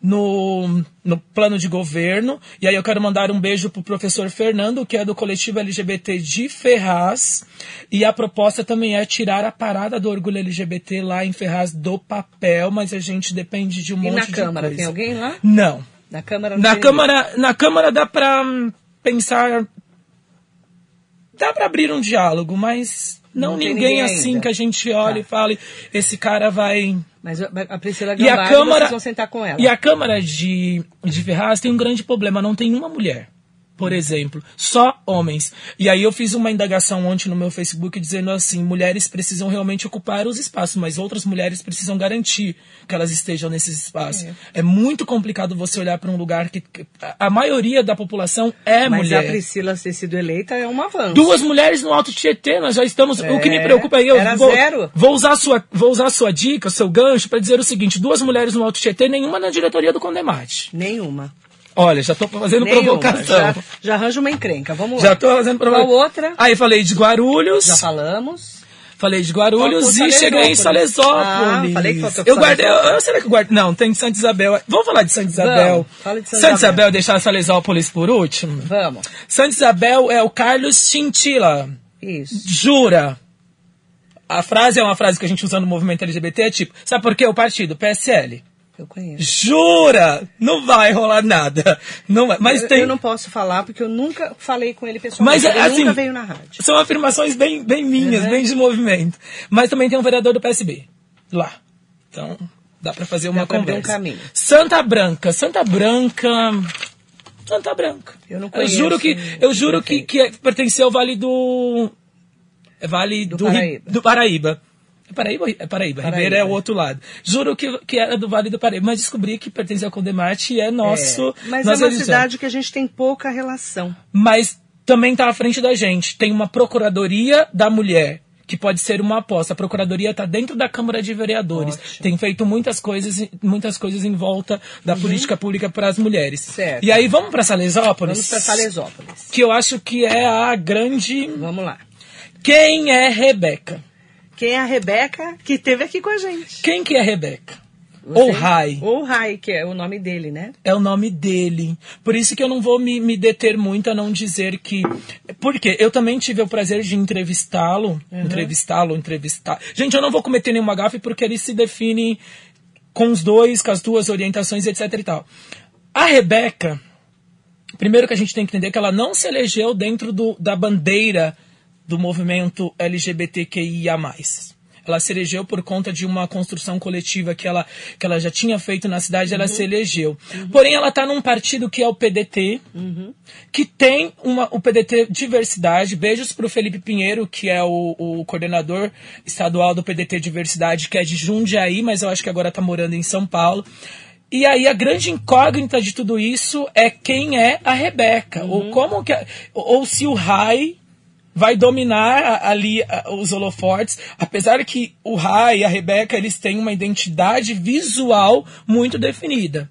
no no plano de governo. E aí eu quero mandar um beijo pro professor Fernando, que é do coletivo LGBT de Ferraz. E a proposta também é tirar a parada do orgulho LGBT lá em Ferraz do papel, mas a gente depende de um E monte na de Câmara, coisa. tem alguém lá? Não. Na Câmara não Na tem Câmara, na Câmara dá pra hum, pensar. Dá pra abrir um diálogo, mas não, ninguém, ninguém assim ainda. que a gente olhe e fale, esse cara vai. Mas a Priscila E a Gambari, Câmara. vocês vão sentar com ela. E a Câmara de, de Ferraz tem um grande problema, não tem uma mulher. Por exemplo, só homens. E aí eu fiz uma indagação ontem no meu Facebook dizendo assim: mulheres precisam realmente ocupar os espaços, mas outras mulheres precisam garantir que elas estejam nesses espaços. É, muito complicado você olhar para um lugar que, a maioria da população é Mas mulher. a Priscila ter sido eleita é um avanço. Duas mulheres no Alto Tietê, nós já estamos. o que me É, preocupa aí, eu era vou, zero. vou usar a sua, vou usar sua dica, seu gancho, para dizer o seguinte: duas mulheres no Alto Tietê, nenhuma na diretoria do Condemate. Nenhuma. Olha, já tô fazendo Nenhuma. provocação. Já, já arranja uma encrenca. Vamos Já lá. tô fazendo provocação. Qual outra? Aí falei de Guarulhos. Já falamos. Falei de Guarulhos Faltou e cheguei em Salesópolis. Ah, falei que faltou eu guardei. Salesópolis. Eu, será que eu guardei? Não, tem de Santa Isabel. Vamos falar de Santa Isabel. Vamos, fala de Santa Santa Isabel. Isabel, deixar Salesópolis por último. Vamos. Santa Isabel é o Carlos Chintila. Isso. Jura. A frase é uma frase que a gente usa no movimento LGBT, é tipo, sabe por quê? O partido, PSL. Eu conheço. Jura? Não vai rolar nada. Não vai. Mas eu, tem. eu não posso falar porque eu nunca falei com ele pessoalmente. Mas ele assim, nunca veio na rádio. são afirmações bem, bem minhas, Uhum. bem de movimento. Mas também tem um vereador do PSB lá. Então, dá pra fazer uma abrir conversa. um. Santa Branca, Santa Branca. Santa Branca. Eu não conheço. juro que eu juro que, que é- pertenceu ao Vale do é Vale do, Do Paraíba. do Paraíba. É Paraíba, é Paraíba. Paraíba. Ribeira é o outro lado. Juro que, que era do Vale do Paraíba, mas descobri que pertence ao Condemate e é nosso. É, Mas é uma religião cidade que a gente tem pouca relação. mas também está à frente da gente. Tem uma Procuradoria da Mulher, que pode ser uma aposta. A Procuradoria está dentro da Câmara de Vereadores. Ótimo. Tem feito muitas coisas, muitas coisas em volta da política pública para as mulheres. Certo. E aí vamos para Salesópolis? Vamos para Salesópolis. Que eu acho que é a grande. Vamos lá. Quem é Rebeca? Quem é a Rebeca que esteve aqui com a gente? Quem que é Rebeca? Você- Ou Rai? Ou Rai, que é o nome dele, né? é o nome dele. Por isso que eu não vou me, me deter muito a não dizer que. Porque eu também tive o prazer de entrevistá-lo. Entrevistá-lo, entrevistar. Gente, eu não vou cometer nenhuma gafe porque ele se define com os dois, com as duas orientações, etc e tal. A Rebeca, primeiro que a gente tem que entender que ela não se elegeu dentro do, da bandeira do movimento LGBTQIA+. Ela se elegeu por conta de uma construção coletiva que ela, que ela já tinha feito na cidade, ela se elegeu. Porém, ela está num partido que é o PDT, que tem uma, o PDT Diversidade. Beijos para o Felipe Pinheiro, que é o, o coordenador estadual do PDT Diversidade, que é de Jundiaí, mas eu acho que agora está morando em São Paulo. E aí a grande incógnita de tudo isso é quem é a Rebeca, ou como que ou se o Rai vai dominar ali os holofortes, apesar que o Rai e a Rebeca eles têm uma identidade visual muito definida.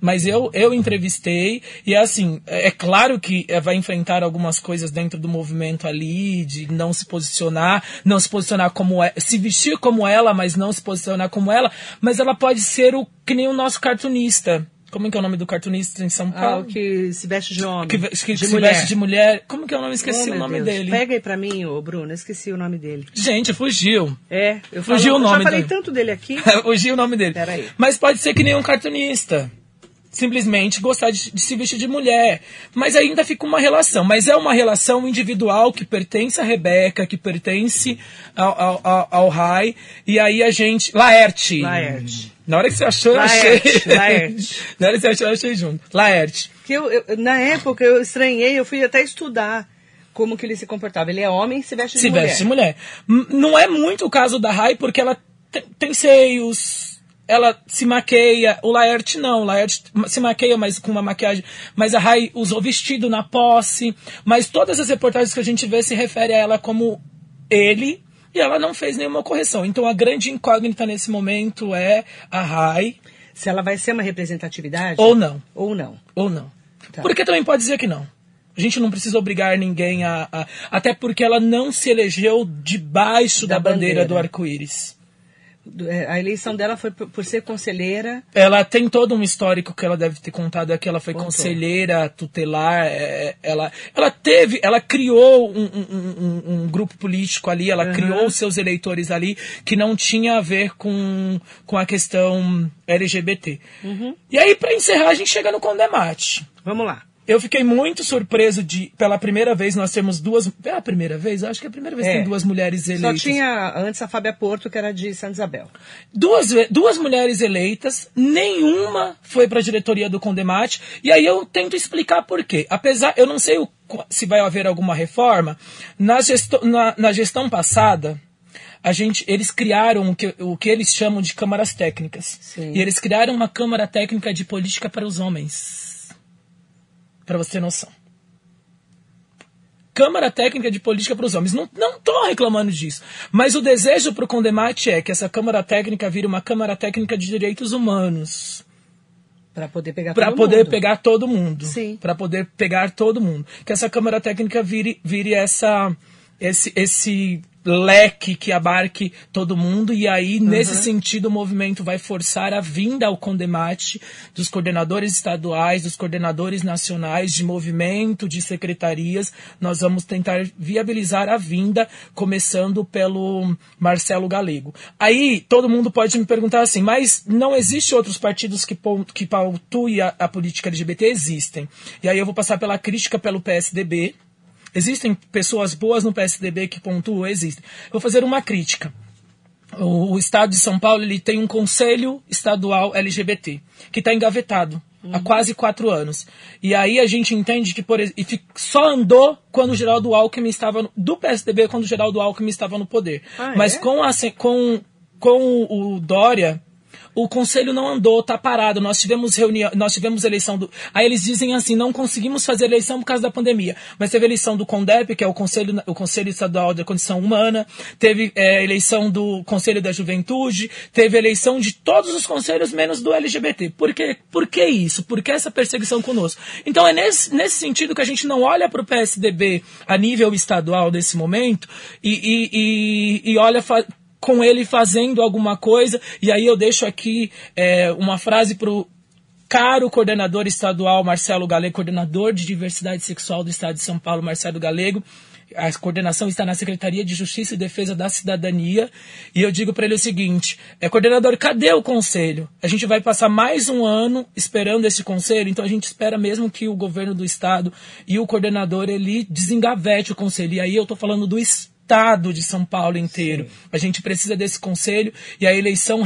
Mas eu, eu entrevistei e é assim, é é claro que eh, vai enfrentar algumas coisas dentro do movimento ali, de não se posicionar, não se posicionar como é, se vestir como ela, mas não se posicionar como ela, mas ela pode ser o que nem o nosso cartunista. Como é que é o nome do cartunista em São Ah, Paulo? o que se veste de homem. que, que de se mulher. veste de mulher. Como que é o nome? Esqueci Oh, o nome Deus. dele. Pega aí pra mim, ô Bruno, esqueci o nome dele. Gente, fugiu. É, eu Fugiu falo- o nome já falei do- tanto dele aqui. fugiu o nome dele. Peraí. Mas pode ser que nem um cartunista. Simplesmente gostar de, de se vestir de mulher. Mas ainda fica uma relação. Mas é uma relação individual que pertence a Rebeca, que pertence ao, ao, ao, ao Rai. E aí a gente. Laerte. Laerte. Na hora que você achou, eu Laerte, achei. Laerte. Na hora que você achou, eu achei junto. Laerte. Que eu, eu- na época eu estranhei, eu fui até estudar como que ele se comportava. Ele é homem e se veste de se mulher. veste de mulher. Não é muito o caso da Rai, porque ela tem seios, ela se maqueia. O Laerte não, o Laerte se maqueia, mas com uma maquiagem. Mas a Rai usou vestido na posse. Mas todas as reportagens que a gente vê se refere a ela como ele. E ela não fez nenhuma correção. Então a grande incógnita nesse momento é a Rai Se ela vai ser uma representatividade ou não. ou não. Ou não. Tá. Porque também pode dizer que não. A gente não precisa obrigar ninguém a, a- Até porque ela não se elegeu debaixo da, Da bandeira, bandeira. do arco-íris. É, a eleição dela foi por, por, ser conselheira. Ela tem todo um histórico que ela deve ter contado aqui. Ela foi Contou. conselheira tutelar. É, ela, ela teve, ela criou um, um, um, um grupo político ali. Ela uhum. criou seus eleitores ali que não tinha a ver com, com a questão LGBT. Uhum. E aí, para encerrar, a gente chega no Condemate. Vamos lá. Eu fiquei muito surpreso de, pela primeira vez, nós temos duas. É a primeira vez? Acho que é a primeira vez é. que tem duas mulheres eleitas. Só tinha antes a Fábia Porto, que era de Santa Isabel. Duas, duas mulheres eleitas, nenhuma foi para a diretoria do Condemate. E aí eu tento explicar por quê. Apesar, eu não sei o, se vai haver alguma reforma. Na, gesto, na, na gestão passada, a gente, eles criaram o que, o que eles chamam de câmaras técnicas. Sim. E eles criaram uma câmara técnica de política para os homens para você ter noção. Câmara Técnica de Política para os Homens. Não estou reclamando disso. Mas o desejo para o Condemate é que essa Câmara Técnica vire uma Câmara Técnica de Direitos Humanos. Para poder pegar todo poder mundo. pegar todo mundo. Sim. Para poder pegar todo mundo. Que essa Câmara Técnica vire, vire essa, esse, esse leque que abarque todo mundo e aí uhum. nesse sentido o movimento vai forçar a vinda ao condemate dos coordenadores estaduais, dos coordenadores nacionais de movimento, de secretarias. Nós vamos tentar viabilizar a vinda, começando pelo Marcelo Galego. Aí todo mundo pode me perguntar assim, mas não existe outros partidos que, que pautuem a, a política LGBT? Existem. E aí eu vou passar pela crítica pelo PSDB, Existem pessoas boas no PSDB que pontuam? Existem. Vou fazer uma crítica. O, o Estado de São Paulo ele tem um conselho estadual LGBT que está engavetado uhum. há quase quatro anos. E aí a gente entende que por, e só andou quando o Geraldo Alckmin estava no, do PSDB quando o Geraldo Alckmin estava no poder. Ah, Mas é? com, a, com, com o Dória o conselho não andou, tá parado. Nós tivemos reunião, nós tivemos eleição do. Aí eles dizem assim, não conseguimos fazer eleição por causa da pandemia. Mas teve eleição do CONDEP, que é o Conselho, o Conselho Estadual da Condição Humana, teve é, eleição do Conselho da Juventude, teve eleição de todos os conselhos, menos do LGBT. Por, quê? Por que isso? Por que essa perseguição conosco? Então é nesse, nesse sentido que a gente não olha para o PSDB a nível estadual desse momento e, e, e, e olha com ele fazendo alguma coisa. E aí eu deixo aqui é, uma frase para o caro coordenador estadual Marcelo Galego, coordenador de diversidade sexual do estado de São Paulo, Marcelo Galego. A coordenação está na Secretaria de Justiça e Defesa da Cidadania. E eu digo para ele o seguinte: é, coordenador, cadê o conselho? A gente vai passar mais um ano esperando esse conselho, então a gente espera mesmo que o governo do estado e o coordenador ele desengavete o conselho. E aí eu estou falando do estado estado de São Paulo inteiro. Sim. A gente precisa desse conselho e a eleição,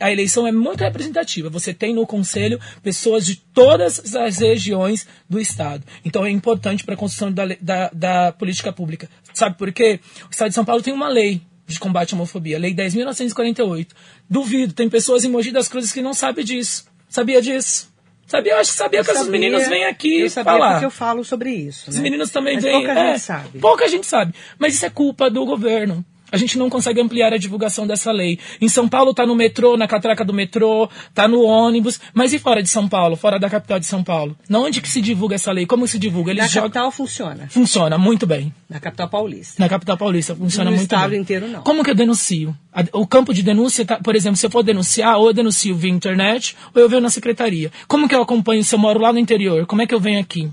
a, eleição é muito representativa. Você tem no conselho pessoas de todas as regiões do estado. Então é importante para a construção da, da, da política pública. Sabe por quê? O estado de São Paulo tem uma lei de combate à homofobia, Lei 10.948. Duvido, tem pessoas em Mogi das Cruzes que não sabem disso. Sabia disso? Sabia, eu acho que sabia eu que sabia, essas meninas vêm aqui eu sabia falar. porque eu falo sobre isso. Né? As meninas também Mas vêm. Pouca é, gente sabe. Pouca gente sabe. Mas isso é culpa do governo a gente não consegue ampliar a divulgação dessa lei. Em São Paulo está no metrô, na catraca do metrô, está no ônibus, mas e fora de São Paulo, fora da capital de São Paulo? Na onde que se divulga essa lei? Como se divulga? Eles na jogam... capital funciona. Funciona muito bem. Na capital paulista. Na capital paulista funciona no muito bem. No estado inteiro não. Como que eu denuncio? O campo de denúncia, tá, por exemplo, se eu for denunciar, ou eu denuncio via internet, ou eu venho na secretaria. Como que eu acompanho se eu moro lá no interior? Como é que eu venho aqui?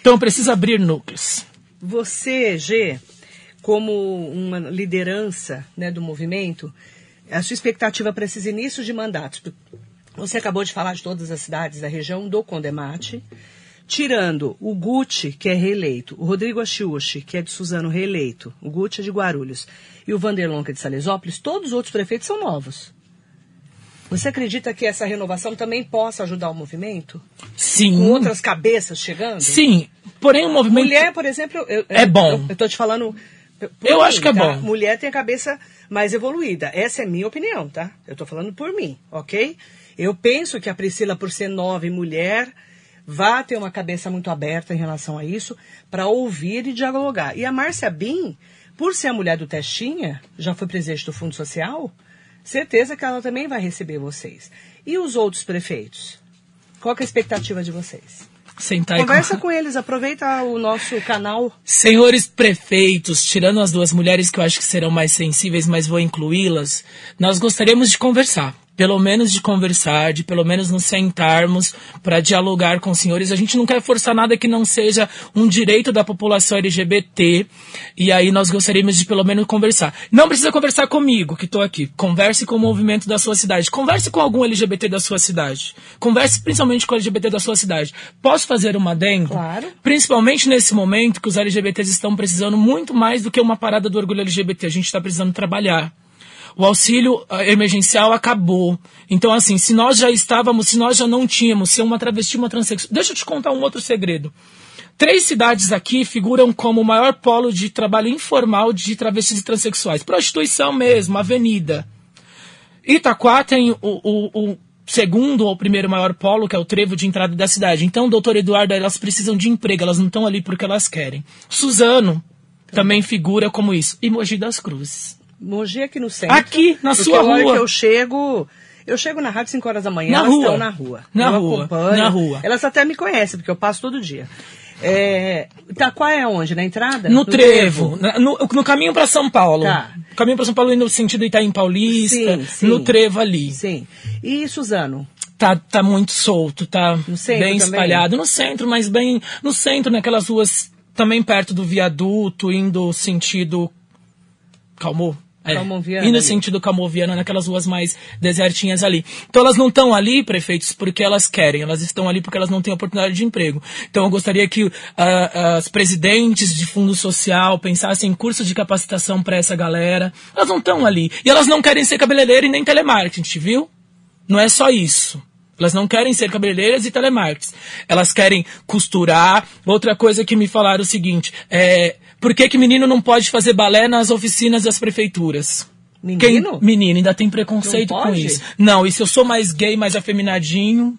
Então eu preciso abrir núcleos. Você, G, como uma liderança né, do movimento, a sua expectativa para esses inícios de mandatos? Você acabou de falar de todas as cidades da região do Condemate, tirando o Gucci, que é reeleito, o Rodrigo Achiuchi, que é de Suzano, reeleito, o Gucci é de Guarulhos, e o Vanderlon, que é de Salesópolis, todos os outros prefeitos são novos. Você acredita que essa renovação também possa ajudar o movimento? Sim. Com outras cabeças chegando? Sim. Porém, o movimento. Mulher, por exemplo. Eu, é bom. Eu estou te falando eu mim, acho que é tá? bom. Mulher tem a cabeça mais evoluída. Essa é minha opinião, tá? Eu tô falando por mim, ok? Eu penso que a Priscila, por ser nova e mulher, vai ter uma cabeça muito aberta em relação a isso, para ouvir e dialogar. E a Márcia Bin, por ser a mulher do Testinha, já foi presidente do Fundo Social, certeza que ela também vai receber vocês. E os outros prefeitos? Qual é a expectativa de vocês? Sentar e Conversa con- com eles, aproveita o nosso canal. Senhores prefeitos, tirando as duas mulheres que eu acho que serão mais sensíveis, mas vou incluí-las, nós gostaríamos de conversar. Pelo menos de conversar, de pelo menos nos sentarmos para dialogar com os senhores. A gente não quer forçar nada que não seja um direito da população LGBT. E aí nós gostaríamos de pelo menos conversar. Não precisa conversar comigo, que estou aqui. Converse com o movimento da sua cidade. Converse com algum LGBT da sua cidade. Converse principalmente com o LGBT da sua cidade. Posso fazer uma adendo? Claro. Principalmente nesse momento que os LGBTs estão precisando muito mais do que uma parada do orgulho LGBT. A gente está precisando trabalhar. O auxílio ah, emergencial acabou. Então, assim, se nós já estávamos, se nós já não tínhamos, ser uma travesti, uma transexual. Deixa eu te contar um outro segredo. Três cidades aqui figuram como o maior polo de trabalho informal de travestis e transexuais. Prostituição mesmo, avenida. Itaquá tem o, o, o segundo ou primeiro maior polo, que é o trevo de entrada da cidade. Então, doutor Eduardo, elas precisam de emprego, elas não estão ali porque elas querem. Suzano também figura como isso. E Mogi das Cruzes. Mogi aqui no centro. Aqui, na sua hora rua. que eu chego... Eu chego na rádio 5 horas da manhã, Na elas rua. estão na rua. Na eu rua, acompanho. na rua. Elas até me conhecem, porque eu passo todo dia. É, Itaquá é onde? Na entrada? No Do trevo, na- no, no caminho para São Paulo. Tá. Caminho para São Paulo indo no sentido Itaim Paulista, Sim, sim. no trevo ali. Sim. E Suzano? Tá, tá muito solto, tá No bem também? espalhado. No centro, mas bem no centro, naquelas ruas também perto do viaduto, indo sentido Calmou? É, indo no ali. sentido Calmoviana, naquelas ruas mais desertinhas ali. Então elas não estão ali, prefeitos, porque elas querem, elas estão ali porque elas não têm oportunidade de emprego. Então eu gostaria que ah, as presidentes de fundo social pensassem em cursos de capacitação para essa galera. Elas não estão ali. E elas não querem ser cabeleireira e nem telemarketing, viu? Não é só isso. Elas não querem ser cabeleireiras e telemarketers. Elas querem costurar. Outra coisa que me falaram é o seguinte: é, por que, que menino não pode fazer balé nas oficinas das prefeituras? Menino? Quem, menino, ainda tem preconceito com isso. Não, e se eu sou mais gay, mais afeminadinho,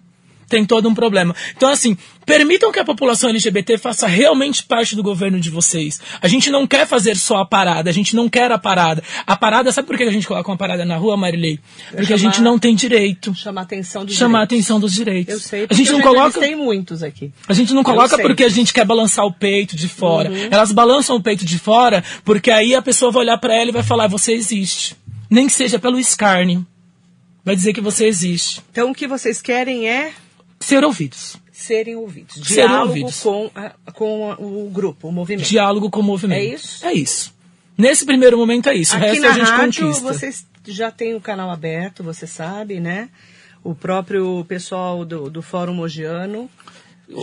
tem todo um problema. Então, assim, permitam que a população LGBT faça realmente parte do governo de vocês. A gente não quer fazer só a parada, a gente não quer a parada. A parada, sabe por que a gente coloca uma parada na rua, Marilei? Porque a chamar- gente não tem direito. Chamar a atenção dos Chamar a direitos. atenção dos direitos. Eu sei, a gente não coloca. Tem muitos aqui. A gente não coloca porque a gente quer balançar o peito de fora. Elas balançam o peito de fora porque aí a pessoa vai olhar pra ela e vai falar: você existe. Nem que seja pelo escárnio. Vai dizer que você existe. Então o que vocês querem é Ser ouvidos. serem ouvidos. Serem Diálogo ouvidos. Com, a- com o grupo, o movimento. Diálogo com o movimento. É isso? É isso. Nesse primeiro momento é isso. o Aqui resto na a gente rádio conquista. vocês já têm o canal aberto, você sabe, né? O próprio pessoal do, do Fórum Mogiano.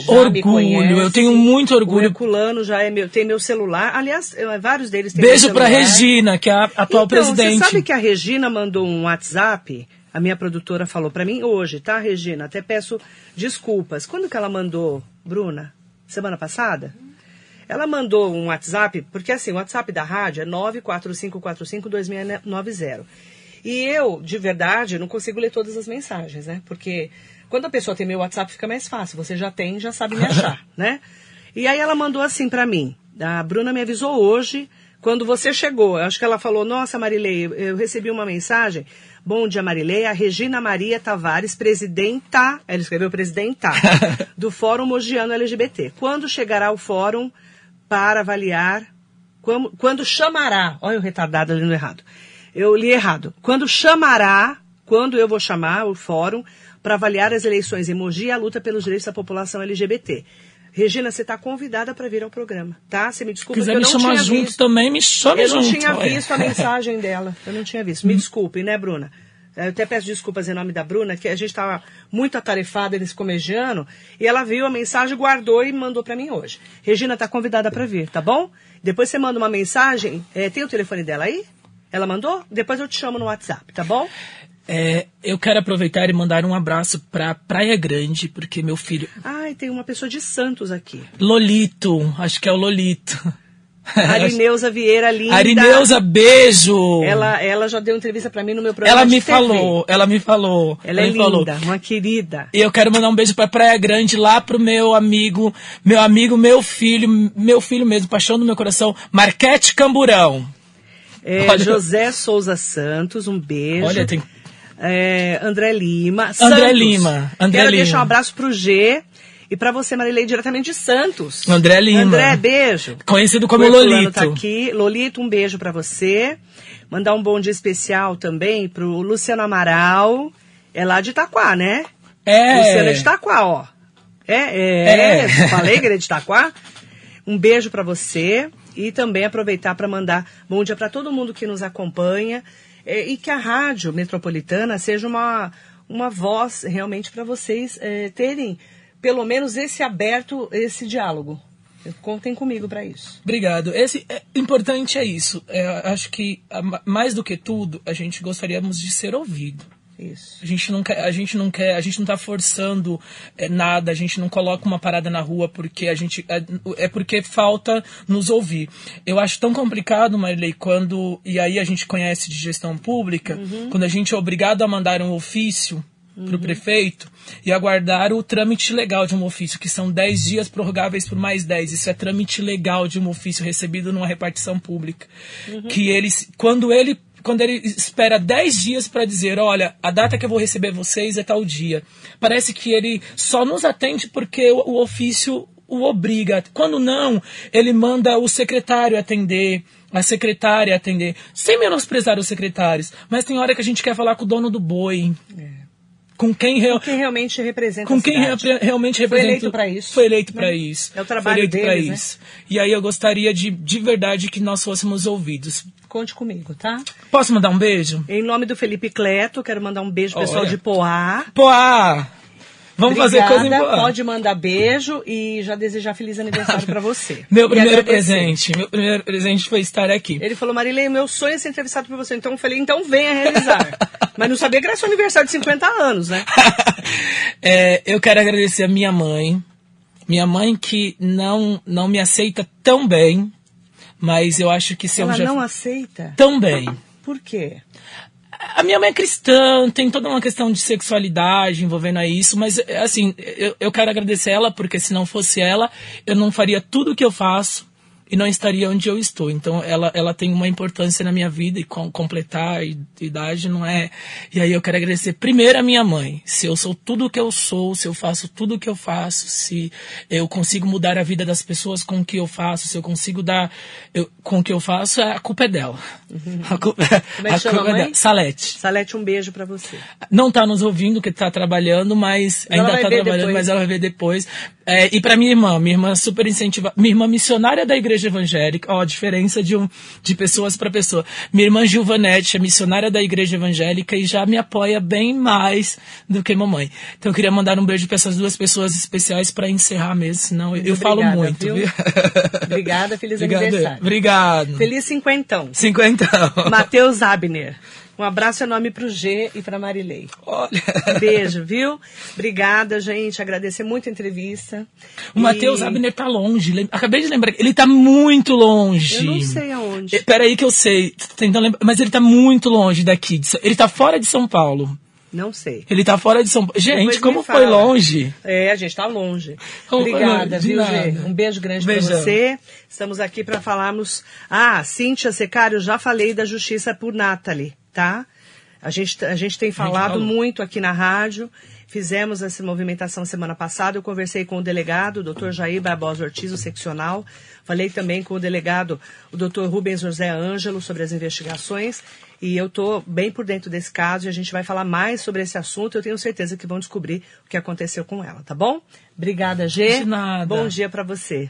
Orgulho, eu tenho muito O orgulho. Herculano já é meu, tem meu celular. Aliás, eu- vários deles têm Beijo celular. Regina, que é a atual então, presidente. Você sabe que a Regina mandou um WhatsApp? A minha produtora falou pra mim hoje, tá, Regina? Até peço desculpas. Quando que ela mandou, Bruna? Semana passada? Ela mandou um WhatsApp, porque assim, o WhatsApp da rádio é 945452690. E eu, de verdade, não consigo ler todas as mensagens, né? Porque quando a pessoa tem meu WhatsApp fica mais fácil. Você já tem, já sabe me achar, né? E aí ela mandou assim pra mim. A Bruna me avisou hoje, quando você chegou. Eu acho que ela falou: Nossa, Marilei, eu recebi uma mensagem. Bom dia, Marilei. A Regina Maria Tavares, presidenta, ela escreveu presidenta, do Fórum Mogiano LGBT. Quando chegará o fórum para avaliar quando, quando chamará, olha o retardado lendo errado. Eu li errado. Quando chamará, quando eu vou chamar o fórum para avaliar as eleições em Mogi e a luta pelos direitos da população LGBT. Regina, você está convidada para vir ao programa, tá? Você me Se desculpa quiser que eu me não chamar tinha junto visto. também, me chame Eu junto. não tinha olha. visto a mensagem dela. Eu não tinha visto. Me desculpem, né, Bruna? Eu até peço desculpas em nome da Bruna, que a gente estava muito atarefada nesse comegiano, e ela viu a mensagem, guardou e mandou para mim hoje. Regina está convidada para vir, tá bom? Depois você manda uma mensagem. eh, tem o telefone dela aí? Ela mandou? Depois eu te chamo no WhatsApp, tá bom? É, eu quero aproveitar e mandar um abraço pra Praia Grande, porque meu filho. Ai, tem uma pessoa de Santos aqui. Lolito, acho que é o Lolito. Arineuza Vieira, linda. Arineuza, beijo! Ela, ela já deu entrevista para mim no meu programa Ela me falou, ela me falou. Ela é me falou. linda, uma querida. E eu quero mandar um beijo pra Praia Grande, lá pro meu amigo, meu amigo, meu filho, meu filho mesmo, paixão do meu coração, Marquete Camburão. É, José Souza Santos, um beijo. Olha, tem- É, André Lima. André Santos. Lima, André Quero Lima. deixar um abraço pro G E para você, Marilei, diretamente de Santos. André Lima. André, beijo. Conhecido como o Lolito. Tá aqui. Lolito, um beijo para você. Mandar um bom dia especial também pro Luciano Amaral. É lá de Itaquá, né? É. Luciano é de Itaquá, ó. É, é, É. falei que ele é de Itaquá. Um beijo para você e também aproveitar para mandar bom dia para todo mundo que nos acompanha é, e que a rádio metropolitana seja uma, uma voz realmente para vocês é, terem pelo menos esse aberto, esse diálogo. Contem comigo para isso. Obrigado. Esse é, importante é isso. É, acho que mais do que tudo, a gente gostaríamos de ser ouvido. Isso. A gente não quer, a gente não quer, a gente não tá forçando é, nada, a gente não coloca uma parada na rua porque a gente é, é porque falta nos ouvir. Eu acho tão complicado, Marilei, quando e aí a gente conhece de gestão pública, quando a gente é obrigado a mandar um ofício para o prefeito e aguardar o trâmite legal de um ofício, que são 10 dias prorrogáveis por mais 10. Isso é trâmite legal de um ofício recebido numa repartição pública. Que eles, quando ele quando ele espera 10 dias para dizer, olha, a data que eu vou receber vocês é tal dia. Parece que ele só nos atende porque o, o ofício o obriga. Quando não, ele manda o secretário atender, a secretária atender, sem menosprezar os secretários. Mas tem hora que a gente quer falar com o dono do boi. Com quem, real- Quem realmente representa com quem realmente Foi representa. eleito pra isso, Foi eleito né? para isso. É o trabalho Foi eleito deles, né? isso. E aí eu gostaria de, de verdade que nós fôssemos ouvidos. Conte comigo, tá? Posso mandar um beijo? Em nome do Felipe Cleto, quero mandar um beijo pro pessoal Olha. de Poá. Poá! Vamos fazer coisa em Obrigada. Pode mandar beijo e já desejar feliz aniversário pra você. Meu E primeiro agradecer. presente. Meu primeiro presente foi estar aqui. Ele falou, Marilei, meu sonho é ser entrevistado por você. Então eu falei, então venha realizar. Mas não sabia que era seu aniversário de 50 anos, né? É, eu quero agradecer a minha mãe. Minha mãe que não, não me aceita tão bem, mas eu acho que se Ela eu já... não aceita. Tão bem. Por quê? A minha mãe é cristã, tem toda uma questão de sexualidade envolvendo a isso, mas assim, eu, eu quero agradecer ela, porque se não fosse ela, eu não faria tudo o que eu faço e não estaria onde eu estou. Então ela, ela tem uma importância na minha vida e com, completar a idade não é. E aí eu quero agradecer primeiro a minha mãe. Se eu sou tudo o que eu sou, se eu faço tudo o que eu faço, se eu consigo mudar a vida das pessoas com o que eu faço, se eu consigo dar eu, com o que eu faço, a culpa é dela. A culpa, Como é que a chama a culpa é mãe? dela. Salete Salete, um beijo pra você. não tá nos ouvindo, que tá trabalhando, mas ainda tá trabalhando, depois. mas ela vai ver depois. É, e para minha irmã, minha irmã super incentiva, minha irmã missionária da igreja evangélica, ó, a diferença de, um, de pessoas para pessoa. Minha irmã Gilvanete é missionária da igreja evangélica e já me apoia bem mais do que mamãe. Então eu queria mandar um beijo para essas duas pessoas especiais para encerrar mesmo, senão eu, eu falo obrigada, muito, viu? viu? Obrigada, feliz Obrigado. aniversário. Obrigado. Feliz cinquentão. Cinquentão. Matheus Abner. Um abraço enorme pro G e pra Marilei. Olha. Um beijo, viu? Obrigada, gente. Agradecer muito a entrevista. O E- Matheus Abner tá longe. Acabei de lembrar. Ele tá muito longe. Eu não sei aonde. Peraí que eu sei. Tô Tentando lembrar. Mas ele tá muito longe daqui. Ele tá fora de São Paulo. Não sei. Ele tá fora de São Paulo. Depois Gente, me como foi longe? É, a gente tá longe. Obrigada? De viu, Gê? nada. Um beijo grande Beijão. você. Estamos aqui para falarmos. Ah, Cíntia Secário, eu já falei da justiça por Nathalie, tá? A gente, a gente tem falado falou. muito aqui na rádio. Fizemos essa movimentação semana passada. Eu conversei com o delegado, o doutor Jair Barbosa Ortiz, o seccional. Falei também com o delegado, o doutor Rubens José Ângelo, sobre as investigações. E eu estou bem por dentro desse caso e a gente vai falar mais sobre esse assunto. Eu tenho certeza que vão descobrir o que aconteceu com ela, tá bom? Obrigada, Gê. De nada. Bom dia para você.